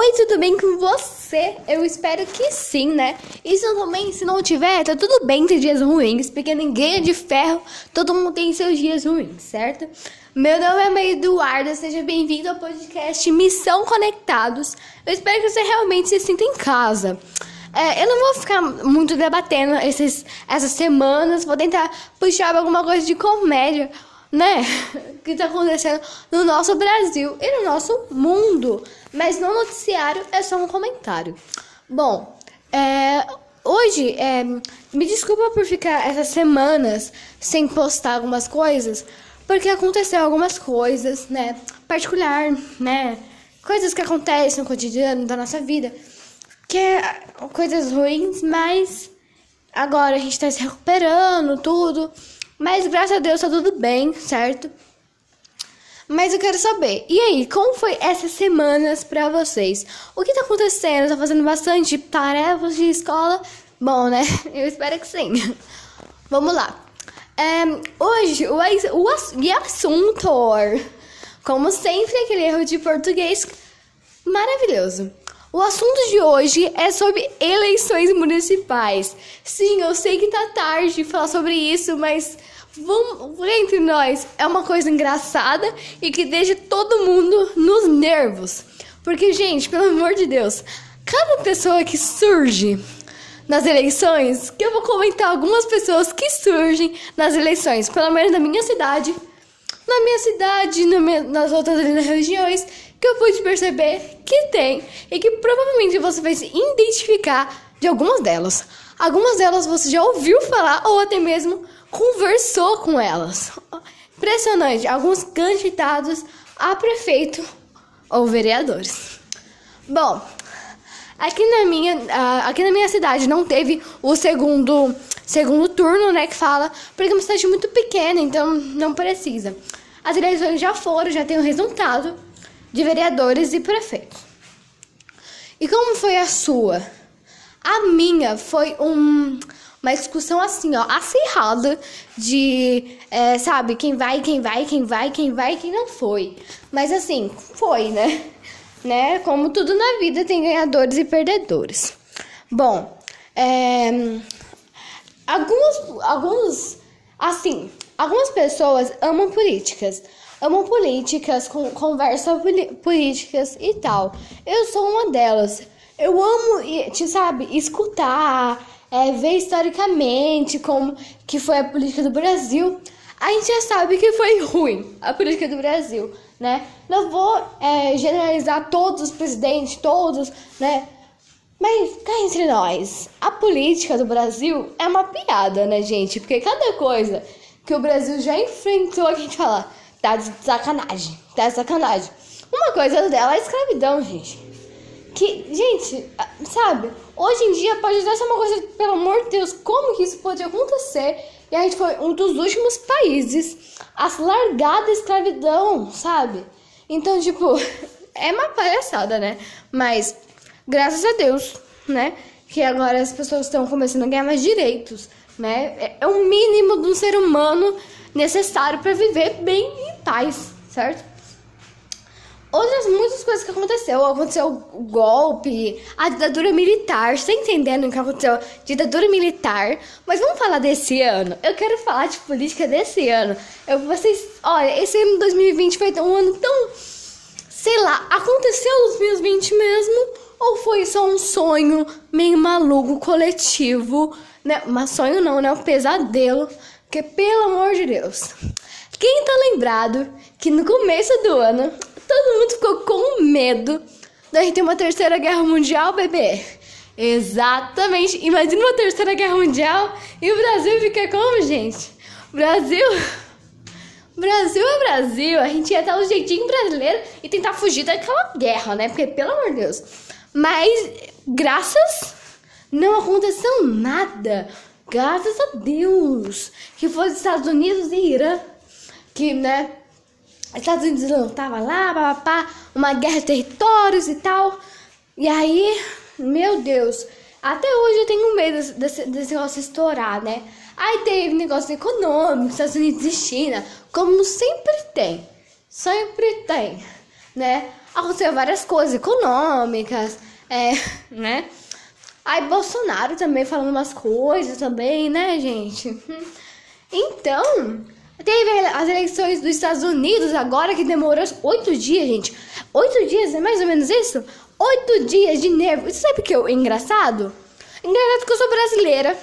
Oi, tudo bem com você? Eu espero que sim, né? E se também, se não tiver, tá tudo bem ter dias ruins, porque ninguém é de ferro, todo mundo tem seus dias ruins, certo? Meu nome é Maria Eduarda, seja bem-vindo ao podcast Missão Conectados. Eu espero que você realmente se sinta em casa. É, eu não vou ficar muito debatendo esses, essas semanas, vou tentar puxar alguma coisa de comédia, né? Que tá acontecendo no nosso Brasil e no nosso mundo. Mas no noticiário é só um comentário. Bom, é, hoje, é, me desculpa por ficar essas semanas sem postar algumas coisas, porque aconteceu algumas coisas, né? Particular, né? Coisas que acontecem no cotidiano da nossa vida, que é coisas ruins, mas agora a gente tá se recuperando, tudo. Mas graças a Deus tá tudo bem, certo? Mas eu quero saber, e aí, como foi essas semanas para vocês? O que tá acontecendo? Tá fazendo bastante tarefas de escola? Bom, né? Eu espero que sim. Vamos lá. É, hoje, o, o, o assunto, como sempre, aquele erro de português maravilhoso. O assunto de hoje é sobre eleições municipais. Sim, eu sei que tá tarde falar sobre isso, mas vamos entre nós. É uma coisa engraçada e que deixa todo mundo nos nervos. Porque, gente, pelo amor de Deus, cada pessoa que surge nas eleições, que eu vou comentar algumas pessoas que surgem nas eleições, pelo menos na minha cidade, na minha cidade, nas outras regiões, que eu pude perceber que tem e que provavelmente você vai se identificar de algumas delas. Algumas delas você já ouviu falar ou até mesmo conversou com elas. Impressionante, alguns candidatos a prefeito ou vereadores. Bom, aqui na minha, aqui na minha cidade não teve o segundo segundo turno, né, que fala, porque é uma cidade muito pequena, então não precisa. As eleições já foram, já tem o resultado de vereadores e prefeitos. E como foi a sua? A minha foi um uma discussão assim, ó, acirrada de, é, sabe, quem vai, quem vai, quem vai, quem vai, quem não foi. Mas assim, foi, né? né? Como tudo na vida tem ganhadores e perdedores. Bom, é, alguns, alguns, assim, algumas pessoas amam políticas. Amam políticas, com, conversam políticas e tal. Eu sou uma delas. Eu amo, sabe, escutar, é, ver historicamente como que foi a política do Brasil, a gente já sabe que foi ruim a política do Brasil, né? Não vou é, generalizar todos os presidentes, todos, né? Mas cá entre nós, a política do Brasil é uma piada, né, gente? Porque cada coisa que o Brasil já enfrentou, a gente fala, tá de sacanagem, tá de sacanagem. Uma coisa dela é a escravidão, gente. Que, gente, sabe? Hoje em dia pode até ser uma coisa, pelo amor de Deus, como que isso pode acontecer? E a gente foi um dos últimos países a largar da escravidão, sabe? Então, tipo, é uma palhaçada, né? Mas, graças a Deus, né? Que agora as pessoas estão começando a ganhar mais direitos, né? É, é o mínimo de um ser humano necessário para viver bem em paz, certo? outras muitas coisas que aconteceu. Aconteceu o golpe, a ditadura militar. Você tá entendendo o que aconteceu? Ditadura militar. Mas vamos falar desse ano. Eu quero falar de política desse ano. Eu, vocês, olha, esse ano 2020 foi um ano tão. Sei lá, aconteceu nos 2020 mesmo? Ou foi só um sonho meio maluco, coletivo? Né? Mas sonho não, né? Um pesadelo. Porque, pelo amor de Deus. Quem tá lembrado que no começo do ano Todo mundo ficou com medo da gente ter uma terceira guerra mundial, bebê. Exatamente. Imagina uma terceira guerra mundial e o Brasil fica como, gente? Brasil. Brasil é Brasil. A gente ia dar um jeitinho brasileiro e tentar fugir daquela guerra, né? Porque, pelo amor de Deus. Mas, graças. Não aconteceu nada. Graças a Deus. Que foi os Estados Unidos e Irã. Que, né? Estados Unidos não tava lá, papapá, uma guerra de territórios e tal. E aí, meu Deus, até hoje eu tenho medo desse, desse negócio estourar, né? Aí teve negócio econômico, Estados Unidos e China, como sempre tem. Sempre tem, né? Aconteceu várias coisas econômicas, é, né? Aí Bolsonaro também falando umas coisas também, né, gente? Então, teve as eleições dos Estados Unidos agora que demorou oito dias, gente. Oito dias, é mais ou menos isso? Oito dias de nervo. Você sabe o que é engraçado? Engraçado que eu sou brasileira.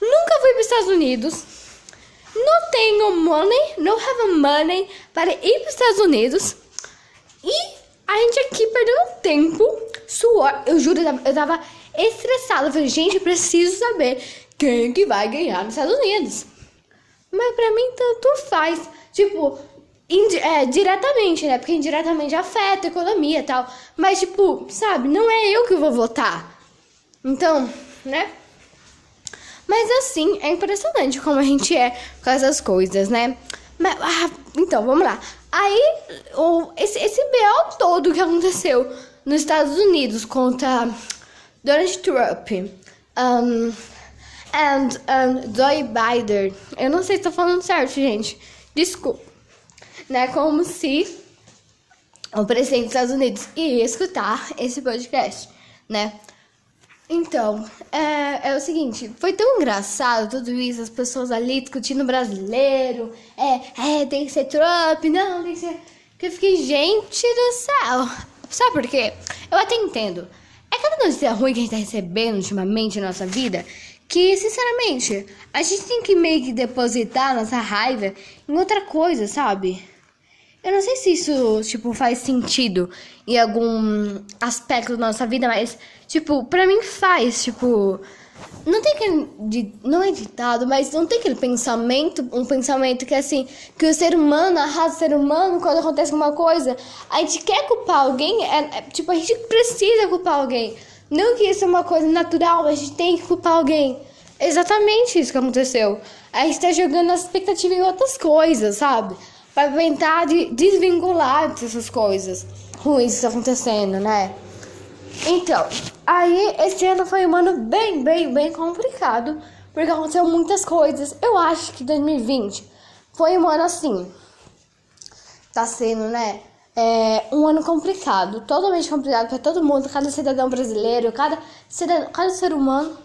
Nunca fui para os Estados Unidos. Não tenho money, não have money para ir para os Estados Unidos. E a gente aqui perdendo tempo, suor. Eu juro, eu tava estressada. Eu falei, gente, preciso saber quem que vai ganhar nos Estados Unidos. Mas pra mim tanto faz. Tipo, é, diretamente, né? Porque indiretamente afeta a economia e tal. Mas, tipo, sabe, não é eu que vou votar. Então, né? Mas assim, é impressionante como a gente é com essas coisas, né? Mas, ah, então, vamos lá. Aí, o, esse, esse BO todo que aconteceu nos Estados Unidos contra Donald Trump um, and Joe Biden. Eu não sei se tô falando certo, gente. Desculpa. Né? Como se o presidente dos Estados Unidos ia escutar esse podcast, né? Então, é, é, o seguinte, foi tão engraçado tudo isso, as pessoas ali discutindo brasileiro, é, é, tem que ser Trump, não, tem que ser... Que eu fiquei, gente do céu. Sabe por quê? Eu até entendo. É cada notícia ruim que a gente tá recebendo ultimamente na nossa vida que, sinceramente, a gente tem que meio que depositar nossa raiva em outra coisa, sabe? Eu não sei se isso, tipo, faz sentido em algum aspecto da nossa vida, mas, tipo, pra mim faz, tipo. Não tem aquele. Não é ditado, mas não tem aquele pensamento, um pensamento que é assim, que o ser humano, arrasa o ser humano quando acontece alguma coisa. A gente quer culpar alguém, é, é, tipo, a gente precisa culpar alguém. Não que isso é uma coisa natural, a gente tem que culpar alguém. Exatamente isso que aconteceu. A gente tá jogando a expectativa em outras coisas, sabe? Para tentar de desvincular dessas coisas ruins que estão acontecendo, né? Então, aí esse ano foi um ano bem, bem, bem complicado, porque aconteceu muitas coisas. Eu acho que 2020 foi um ano assim. Tá sendo, né? É, um ano complicado, totalmente complicado para todo mundo, cada cidadão brasileiro, cada, cidadão, cada ser humano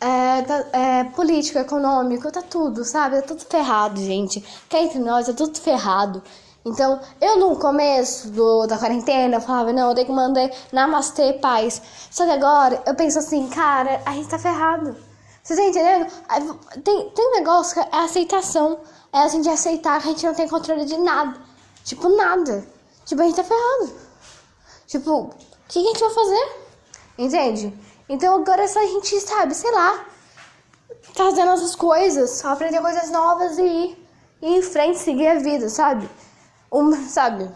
é, tá, é, político, econômico, tá tudo, sabe? Tá tudo ferrado, gente. Cá entre nós, tá tudo ferrado. Então, eu no começo do, da quarentena, eu falava, não, eu tenho que mandar namastê, paz. Só que agora, eu penso assim, cara, a gente tá ferrado. Você tá entendendo? Tem, tem um negócio que é aceitação. É a gente aceitar que a gente não tem controle de nada. Tipo, nada. Tipo, a gente tá ferrado. Tipo, o que a gente vai fazer? Entende? Então agora é só a gente, sabe, sei lá, fazendo essas coisas, aprender coisas novas e ir, ir em frente, seguir a vida, sabe? Um, sabe?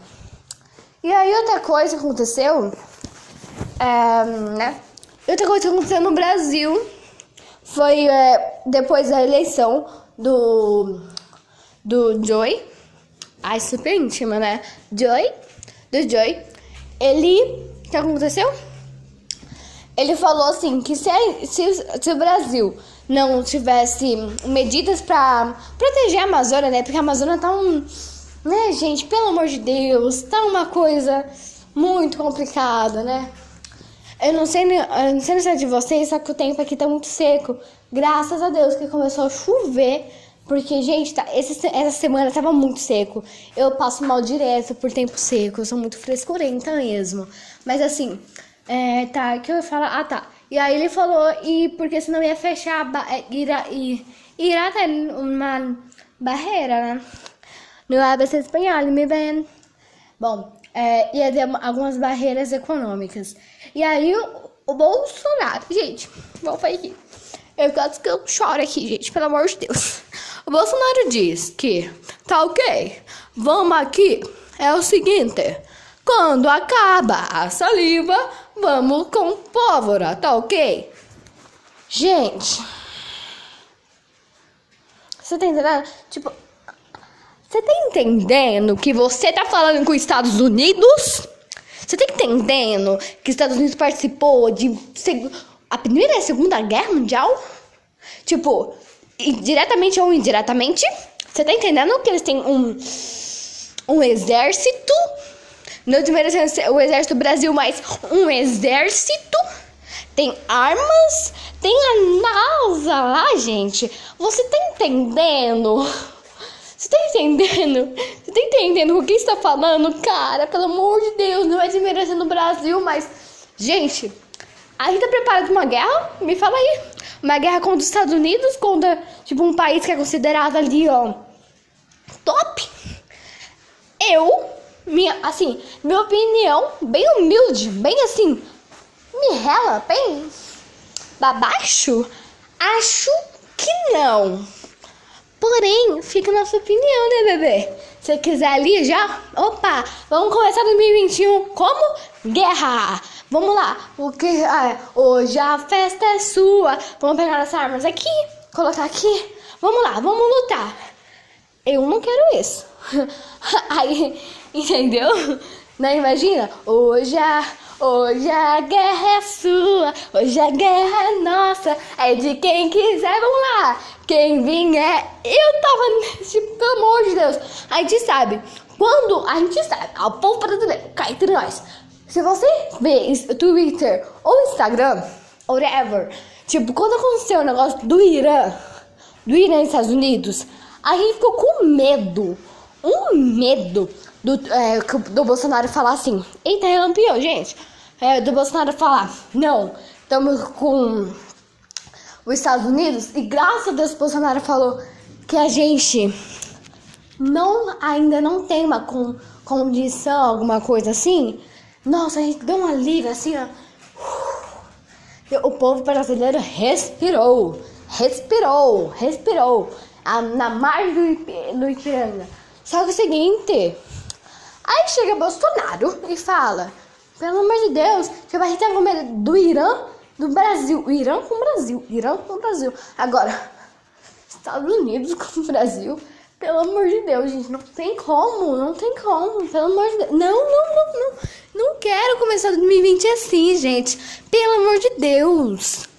E aí outra coisa que aconteceu, é, né? Outra coisa que aconteceu no Brasil foi é, depois da eleição do do Joy, ai super íntima, né? Joy, do Joy, ele, o que aconteceu? Ele falou assim que se, se, se o Brasil não tivesse medidas para proteger a Amazônia, né? Porque a Amazônia tá um. Né, gente? Pelo amor de Deus, tá uma coisa muito complicada, né? Eu não sei, eu não sei se é de vocês, só que o tempo aqui tá muito seco. Graças a Deus que começou a chover. Porque, gente, tá, esse, essa semana tava muito seco. Eu passo mal direto por tempo seco. Eu sou muito frescurenta mesmo. Mas assim, é, tá, que eu ia falar? Ah, tá. E aí ele falou, e porque senão ia fechar, irá, irá ter uma barreira, né? No ABC espanhol, me vem. Bom, é, ia ter algumas barreiras econômicas. E aí o, o Bolsonaro, gente, vamos aqui. Eu gosto que eu choro aqui, gente, pelo amor de Deus. O Bolsonaro diz que, tá ok, vamos aqui, é o seguinte, quando acaba a saliva, vamos com pólvora, tá ok? Gente, você tá entendendo? Tipo, você tá entendendo que você tá falando com os Estados Unidos? Você tá entendendo que os Estados Unidos participou de a Primeira e a Segunda Guerra Mundial? Tipo, diretamente ou indiretamente? Você tá entendendo que eles têm um, um exército Não desmerecendo o exército do Brasil, mas um exército tem armas, tem a NASA lá, gente. Você tá entendendo? Você tá entendendo? Você tá entendendo o que está falando? Cara, pelo amor de Deus, não é desmerecendo o Brasil, mas. Gente, a gente tá preparado pra uma guerra? Me fala aí. Uma guerra contra os Estados Unidos, contra, tipo, um país que é considerado ali, ó. Top! Eu, minha, assim, minha opinião, bem humilde, bem assim, me rela, bem baixo, acho que não. Porém, fica na sua opinião, né, bebê? Se quiser ali já, opa, vamos começar 2021 como guerra. Vamos lá, o que ah, hoje a festa é sua. Vamos pegar as armas aqui, colocar aqui. Vamos lá, vamos lutar. Eu não quero isso. Aí, entendeu? Não imagina? Hoje a Hoje a guerra é sua, hoje a guerra é nossa, é de quem quiser, vamos lá. Quem vier, eu tava nesse, pelo amor de Deus. A gente sabe, quando a gente sabe, o povo brasileiro, cá entre nós, se você vê Twitter ou Instagram, whatever, tipo, quando aconteceu o negócio do Irã, do Irã e Estados Unidos, a gente ficou com medo, um medo do, é, do Bolsonaro falar assim, eita, relampiou, gente é, do Bolsonaro falar: não, estamos com os Estados Unidos, e graças a Deus Bolsonaro falou que a gente não ainda não tem uma con, condição, alguma coisa assim. Nossa, a gente deu um alívio assim, ó. O povo brasileiro respirou, respirou, respirou a, na margem do, do Ipiranga. Só que é o seguinte, aí chega Bolsonaro e fala pelo amor de Deus, que gente tá com medo do Irã, do Brasil. Irã com o Brasil. Irã com o Brasil. Agora, Estados Unidos com o Brasil. Pelo amor de Deus, gente, não tem como, não tem como, pelo amor de Deus. Não, não, não, não. Não quero começar 2020 assim, gente. Pelo amor de Deus.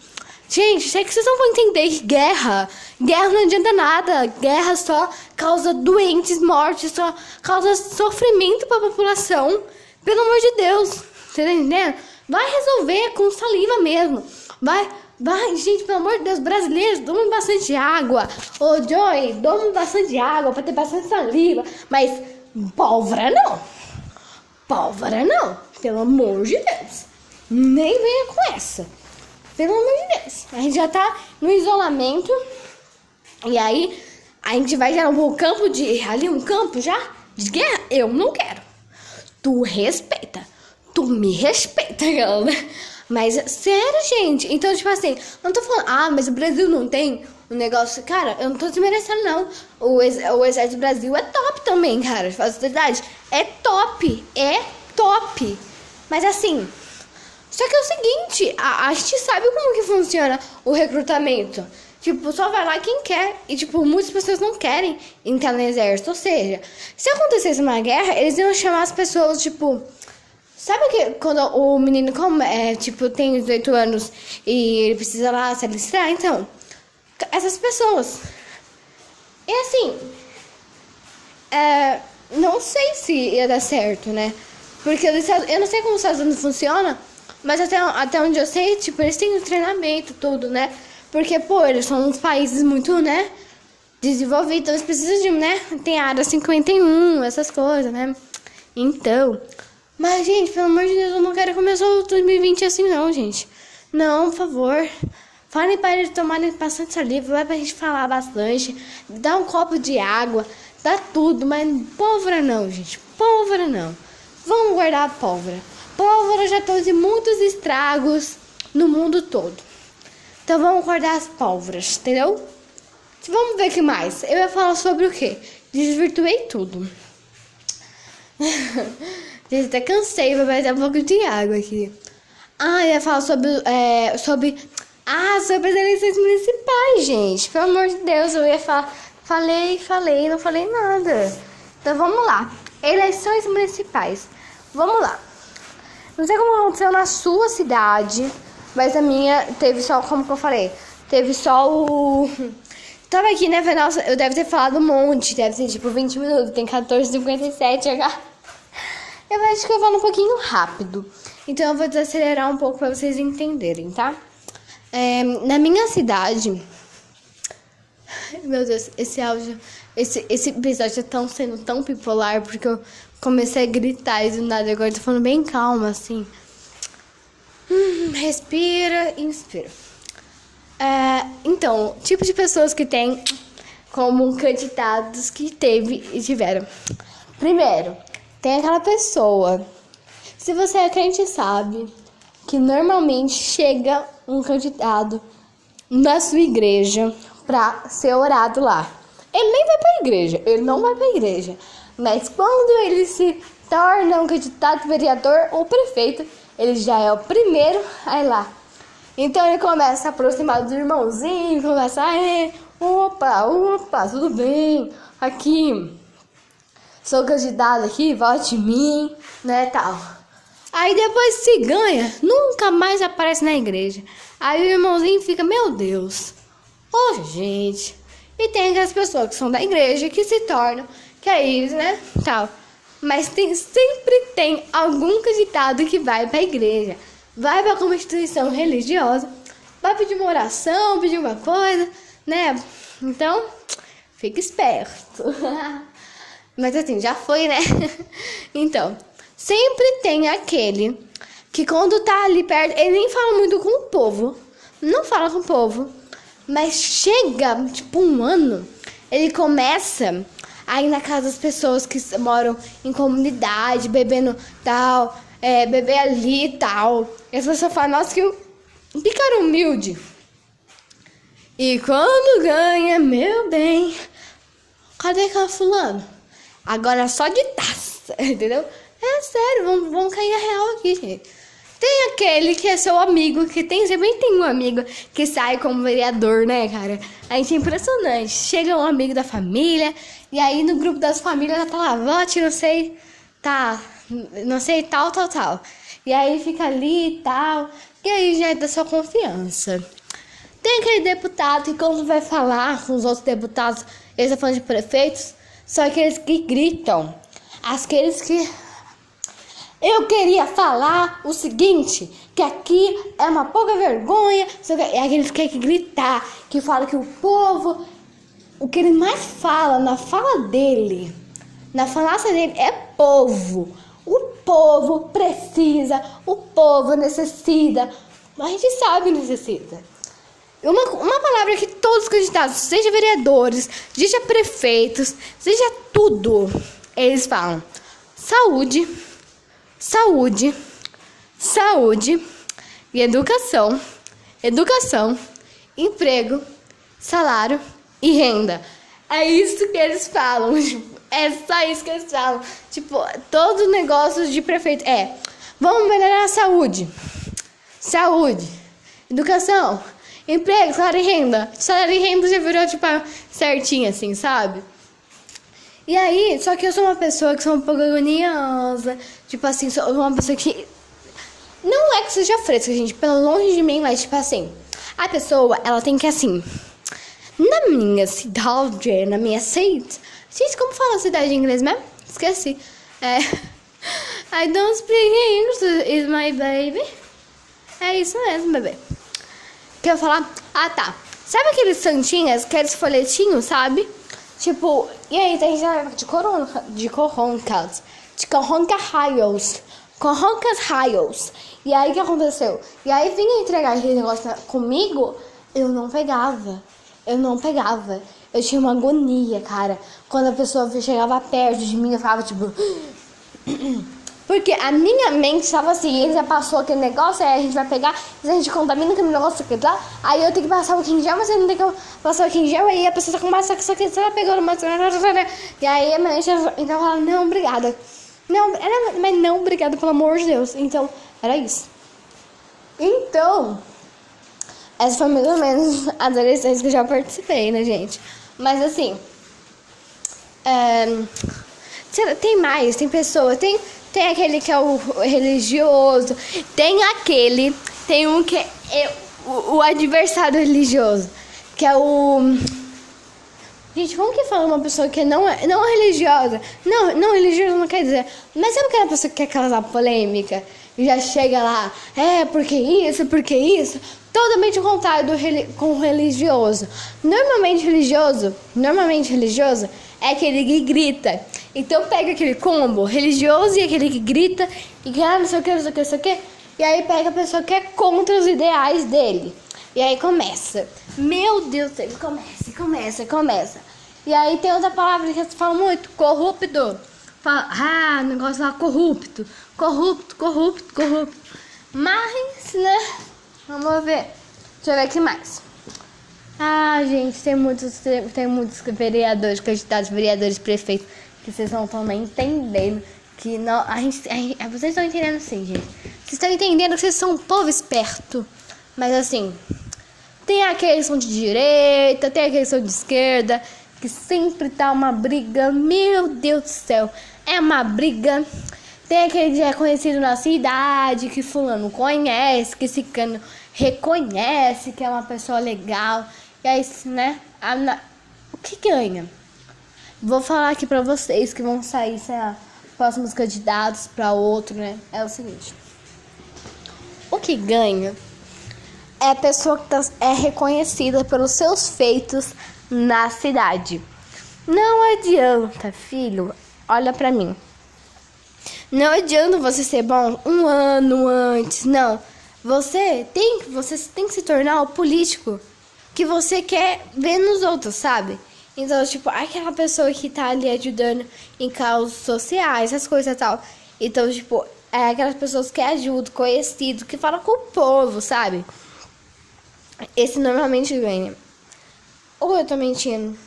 Gente, é que vocês não vão entender que guerra, guerra não adianta nada. Guerra só causa doentes, mortes, só causa sofrimento para a população. Pelo amor de Deus. Você tá entendendo? Vai resolver com saliva mesmo. Vai, vai, gente, pelo amor de Deus, brasileiros, tomem bastante água. Ô, Joy, tome bastante água pra ter bastante saliva. Mas pólvora não. Pólvora não. Pelo amor de Deus. Nem venha com essa. Pelo amor de Deus. A gente já tá no isolamento. E aí, a gente vai já no campo de. Ali, um campo já de guerra? Eu não quero. Tu respeita tu me respeita, galera. Mas, sério, gente. Então, tipo assim, não tô falando, ah, mas o Brasil não tem um negócio. Cara, eu não tô desmerecendo, não. O, ex o Exército do Brasil é top também, cara. Faz verdade. É top. É top. Mas assim. Só que é o seguinte, a, a gente sabe como que funciona o recrutamento. Tipo, só vai lá quem quer. E, tipo, muitas pessoas não querem entrar no exército. Ou seja, se acontecesse uma guerra, eles iam chamar as pessoas, tipo Sabe que quando o menino, como, é, tipo, tem 18 anos e ele precisa lá se alistar? Então, essas pessoas. E assim, é, não sei se ia dar certo, né? Porque eu não sei como os Estados Unidos funciona, mas até, até onde eu sei, tipo, eles têm um treinamento, tudo, né? Porque, pô, eles são uns países muito, né? Desenvolvidos, então eles precisam de, né? Tem a área 51, essas coisas, né? Então, mas, gente, pelo amor de Deus, eu não quero começar o 2020 assim, não, gente. Não, por favor. Falem para eles tomarem bastante saliva, vai pra gente falar bastante. Dá um copo de água, dá tudo, mas pólvora não, gente. Pólvora não. Vamos guardar a pólvora. Pólvora já trouxe muitos estragos no mundo todo. Então vamos guardar as pólvoras, entendeu? Vamos ver o que mais. Eu ia falar sobre o quê? Desvirtuei tudo. Gente, até cansei, vai beber um pouco de água aqui. Ah, eu ia falar sobre, é, sobre... Ah, sobre as eleições municipais, gente. Pelo amor de Deus, eu ia falar... Falei, falei, não falei nada. Então, vamos lá. Eleições municipais. Vamos lá. Não sei como aconteceu na sua cidade, mas a minha teve só, como que eu falei, teve só o... Tava aqui, né, Nossa, eu deve ter falado um monte, deve ser tipo 20 minutos, tem 14h57 agora. Eu acho que eu falo um pouquinho rápido. Então eu vou desacelerar um pouco para vocês entenderem, tá? É, na minha cidade. Meu Deus, esse áudio. Esse, esse episódio tá sendo tão bipolar porque eu comecei a gritar e do nada agora tô falando bem calma, assim. Hum, respira inspira. É, então, tipo de pessoas que tem como candidatos que teve e tiveram. Primeiro, tem aquela pessoa. Se você é crente, sabe que normalmente chega um candidato na sua igreja para ser orado lá. Ele nem vai para a igreja, ele não vai para a igreja. Mas quando ele se torna um candidato vereador ou prefeito, ele já é o primeiro a ir lá. Então ele começa a aproximar dos irmãozinhos, começa a, é, opa, opa, tudo bem, aqui, sou candidato aqui, vote em mim, né, tal. Aí depois se ganha, nunca mais aparece na igreja. Aí o irmãozinho fica, meu Deus, ô gente. E tem aquelas pessoas que são da igreja que se tornam, que é isso, né, tal. Mas tem, sempre tem algum candidato que vai para a igreja, vai para uma instituição religiosa, vai pedir uma oração, pedir uma coisa, né? Então, fica esperto. Mas assim, já foi, né? então, sempre tem aquele que quando tá ali perto, ele nem fala muito com o povo. Não fala com o povo. Mas chega, tipo, um ano, ele começa a ir na casa das pessoas que moram em comunidade, bebendo tal, é, beber ali e tal. E as pessoas falam, nossa, que, que cara humilde. E quando ganha, meu bem, cadê aquela fulano? Agora só de taça, entendeu? É sério, vamos, vamos cair a real aqui, gente. Tem aquele que é seu amigo, que tem, também tem um amigo que sai como vereador, né, cara? A gente é impressionante. Chega um amigo da família, e aí no grupo das famílias já tá lá, vote, não sei, tá, não sei, tal, tal, tal. E aí fica ali e tal, e aí já é da sua confiança. Tem aquele deputado que quando vai falar com os outros deputados, eles estão falando de prefeitos, são aqueles que gritam. Aqueles que. Eu queria falar o seguinte: que aqui é uma pouca vergonha. É aqueles que querem gritar, que fala que o povo. O que ele mais fala na fala dele, na falácia dele, é povo. O povo precisa, o povo necessita. A gente sabe que necessita. Uma, uma palavra que todos os candidatos, seja vereadores, seja prefeitos, seja tudo, eles falam: saúde, saúde, saúde e educação, educação, emprego, salário e renda. É isso que eles falam. Tipo, é só isso que eles falam. Tipo, todos os negócios de prefeito é: vamos melhorar a saúde, saúde, educação Emprego, salário e renda. Salário e renda já virou, tipo, certinho, assim, sabe? E aí, só que eu sou uma pessoa que sou um pouco agoniosa. Tipo assim, sou uma pessoa que. Não é que seja fresca, gente. Pelo longe de mim, mas tipo assim. A pessoa, ela tem que assim. Na minha cidade, na minha cidade. Gente, como fala cidade em inglês mesmo? Esqueci. É. I don't speak English, is my baby. É isso mesmo, bebê. Quer falar? Ah, tá. Sabe aqueles santinhas, aqueles folhetinhos, sabe? Tipo, e aí tem gente de corona, de coroncas, de coronca raios, coroncas raios. E aí o que aconteceu? E aí vinha entregar aquele negócio comigo, eu não pegava. Eu não pegava. Eu tinha uma agonia, cara. Quando a pessoa chegava perto de mim, eu ficava tipo. Porque a minha mente estava assim, ele já passou aquele negócio, aí a gente vai pegar, a gente contamina aquele negócio aqui lá, aí eu tenho que passar o quintal, mas eu não tenho que passar o quintal, aí a pessoa tá com mais só que ela pegou uma e aí a minha mente então ela não, obrigada. Não, era, mas não, obrigada, pelo amor de Deus. Então, era isso. Então, essa foi mais ou menos as eleições que eu já participei, né, gente? Mas assim, é, tem mais, tem pessoa, tem tem aquele que é o religioso, tem aquele, tem um que é o, o adversário religioso, que é o Gente, como que fala uma pessoa que não é, não é religiosa? Não, não religiosa não quer dizer. Mas sabe aquela pessoa que quer causar polêmica? E já chega lá, é, porque isso, porque isso? Totalmente o contrário do com o religioso. Normalmente religioso, normalmente religioso é aquele que grita. Então pega aquele combo religioso e aquele que grita e que ah, não sei o que, não sei o que, não sei o que. E aí pega a pessoa que é contra os ideais dele. E aí começa. Meu Deus, ele começa, começa, começa. E aí tem outra palavra que eles falam muito, corrupto. Fala, ah, negócio lá, corrupto. Corrupto, corrupto, corrupto. Mas, né? Vamos ver. Deixa eu ver aqui mais. Ah, gente, tem muitos, tem muitos vereadores, candidatos, vereadores, prefeitos, que vocês não estão nem entendendo. Que não, a gente, a gente, vocês estão entendendo assim, gente. Vocês estão entendendo que vocês são um povo esperto. Mas assim, tem aqueles que são de direita, tem aqueles que são de esquerda, que sempre tá uma briga. Meu Deus do céu, é uma briga. Tem aquele que é conhecido na cidade, que fulano conhece, que esse cano reconhece que é uma pessoa legal. E aí, né? Na, o que ganha? Vou falar aqui pra vocês que vão sair, sei lá, próximos candidatos para outro, né? É o seguinte. O que ganha é a pessoa que tá, é reconhecida pelos seus feitos na cidade. Não adianta, filho, olha para mim. Não adianta você ser bom um ano antes, não. Você tem, você tem que se tornar o político que você quer ver nos outros, sabe? Então, tipo, aquela pessoa que tá ali ajudando em causas sociais, essas coisas e tal. Então, tipo, é aquelas pessoas que ajudam, conhecido, que falam com o povo, sabe? Esse normalmente ganha. Ou eu tô mentindo.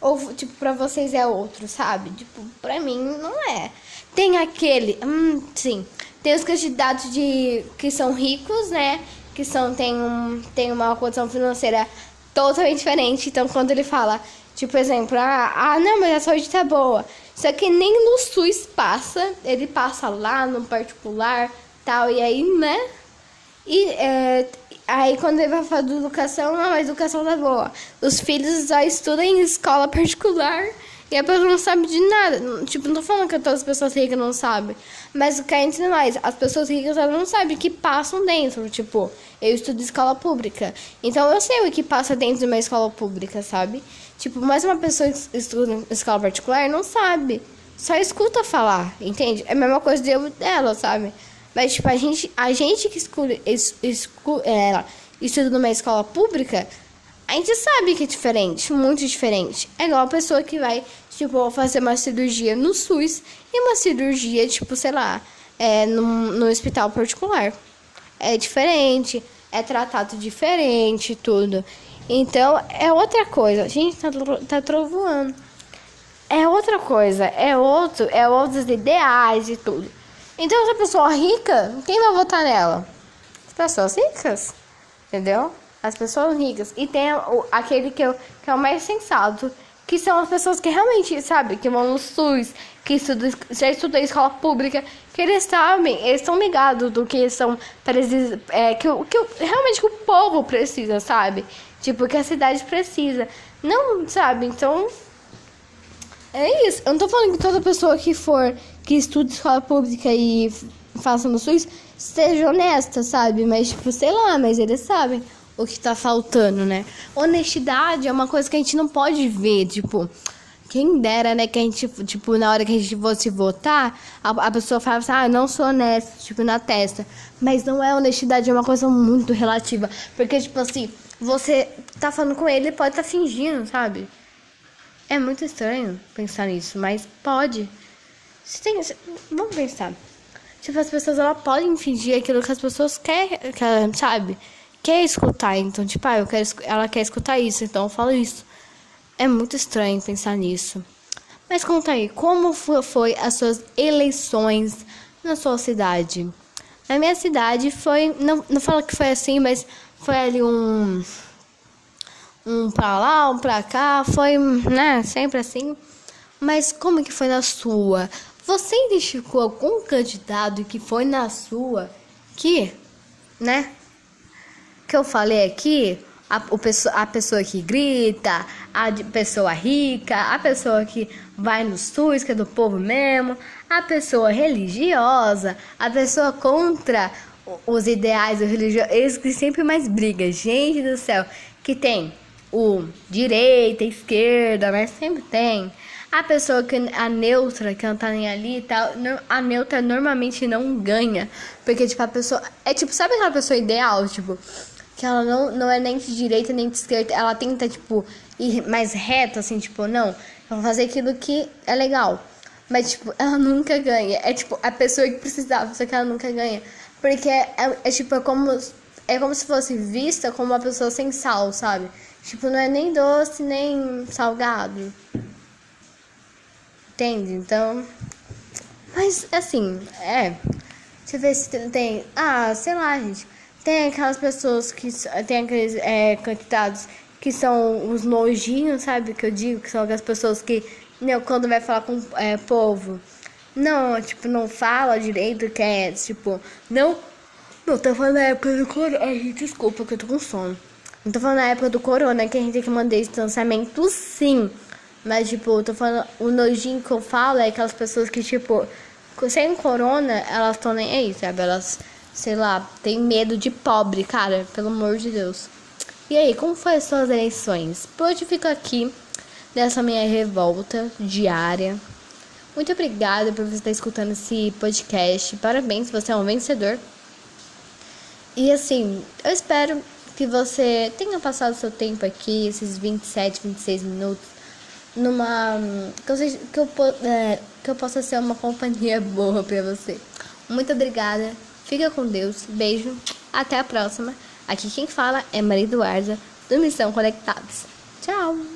Ou, tipo, pra vocês é outro, sabe? Tipo, pra mim não é. Tem aquele. Hum, sim. Tem os candidatos de que são ricos, né? Que são, tem, um, tem uma condição financeira totalmente diferente. Então, quando ele fala, tipo, exemplo, ah, ah, não, mas a saúde tá boa. Só que nem no SUS passa. Ele passa lá no particular, tal. E aí, né? E é, Aí quando ele vai falar de educação, não, a educação tá boa. Os filhos já estudam em escola particular e a pessoa não sabe de nada. Tipo, não tô falando que todas as pessoas ricas não sabem. Mas o que é entre nós, as pessoas ricas elas não sabem o que passam dentro. Tipo, eu estudo escola pública. Então eu sei o que passa dentro de uma escola pública, sabe? Tipo, mas uma pessoa que estuda escola particular não sabe. Só escuta falar, entende? É a mesma coisa de eu dela, sabe? Mas, tipo, a gente, a gente que escuta, escu, é, estuda numa escola pública, a gente sabe que é diferente, muito diferente. É igual a pessoa que vai, tipo, fazer uma cirurgia no SUS e uma cirurgia, tipo, sei lá, é, no, no hospital particular. É diferente, é tratado diferente tudo. Então, é outra coisa. A gente tá, tá trovoando. É outra coisa, é outro, é outros ideais e tudo. Então, essa pessoa rica, quem vai votar nela? As pessoas ricas, entendeu? As pessoas ricas. E tem o, aquele que, é, que é o mais sensato, que são as pessoas que realmente, sabe, que vão no SUS, que estudam, já estudam em escola pública, que eles sabem, eles estão ligados do que são é, que, que realmente que o povo precisa, sabe? Tipo, que a cidade precisa. Não, sabe? Então, é isso. Eu não tô falando que toda pessoa que for, que estuda escola pública e faça no SUS, seja honesta, sabe? Mas, tipo, sei lá, mas eles sabem o que tá faltando, né? Honestidade é uma coisa que a gente não pode ver, tipo. Quem dera, né, que a gente, tipo, na hora que a gente fosse votar, a, a pessoa fala assim, ah, não sou honesta, tipo, na testa. Mas não é honestidade, é uma coisa muito relativa. Porque, tipo assim, você tá falando com ele, ele pode estar tá fingindo, sabe? É muito estranho pensar nisso, mas pode. Se tem, vamos pensar. Tipo, as pessoas elas podem fingir aquilo que as pessoas querem, que, sabe? Quer escutar. Então, tipo, ah, eu quero, ela quer escutar isso, então eu falo isso. É muito estranho pensar nisso. Mas conta aí, como foi, as suas eleições na sua cidade? Na minha cidade foi. Não, não falo que foi assim, mas foi ali um um pra lá, um pra cá, foi, né, sempre assim. Mas como que foi na sua? Você identificou algum candidato que foi na sua que, né, que eu falei aqui? a, o, a pessoa que grita, a pessoa rica, a pessoa que vai no SUS, que é do povo mesmo, a pessoa religiosa, a pessoa contra os ideais religiosos, que sempre mais brigam, gente do céu, que tem o direita, esquerda, mas sempre tem. A pessoa que a neutra, que não tá nem ali e tal, a neutra normalmente não ganha. Porque, tipo, a pessoa. É tipo, sabe aquela pessoa ideal? Tipo, que ela não, não é nem de direita nem de esquerda. Ela tenta, tipo, ir mais reto, assim, tipo, não. Vou fazer aquilo que é legal. Mas, tipo, ela nunca ganha. É tipo, a pessoa que precisava, só que ela nunca ganha. Porque é, é tipo, é como, é como se fosse vista como uma pessoa sem sal, sabe? Tipo, não é nem doce, nem salgado. Entende? Então. Mas, assim, é. Deixa eu ver se tem. Ah, sei lá, gente. Tem aquelas pessoas que. Tem aqueles é, candidatos que são os nojinhos, sabe? Que eu digo, que são aquelas pessoas que. Né, quando vai falar com o é, povo. Não, tipo, não fala direito, que é, tipo, não. Não, tô falando na época do corona. Ai, desculpa que eu tô com sono. Não tô falando na época do corona, que a gente tem que mandar distanciamento, sim. Mas, tipo, eu tô falando. O nojinho que eu falo é aquelas pessoas que, tipo, sem corona, elas estão nem aí, sabe? Elas sei lá, tem medo de pobre, cara, pelo amor de Deus. E aí, como foi as suas eleições? Por fico aqui nessa minha revolta diária. Muito obrigada por você estar escutando esse podcast. Parabéns, você é um vencedor. E assim, eu espero que você tenha passado seu tempo aqui, esses 27, 26 minutos, numa. que eu, que eu, é, que eu possa ser uma companhia boa pra você. Muito obrigada. Fica com Deus, beijo, até a próxima. Aqui quem fala é Maria Eduarda, do Missão Conectados. Tchau!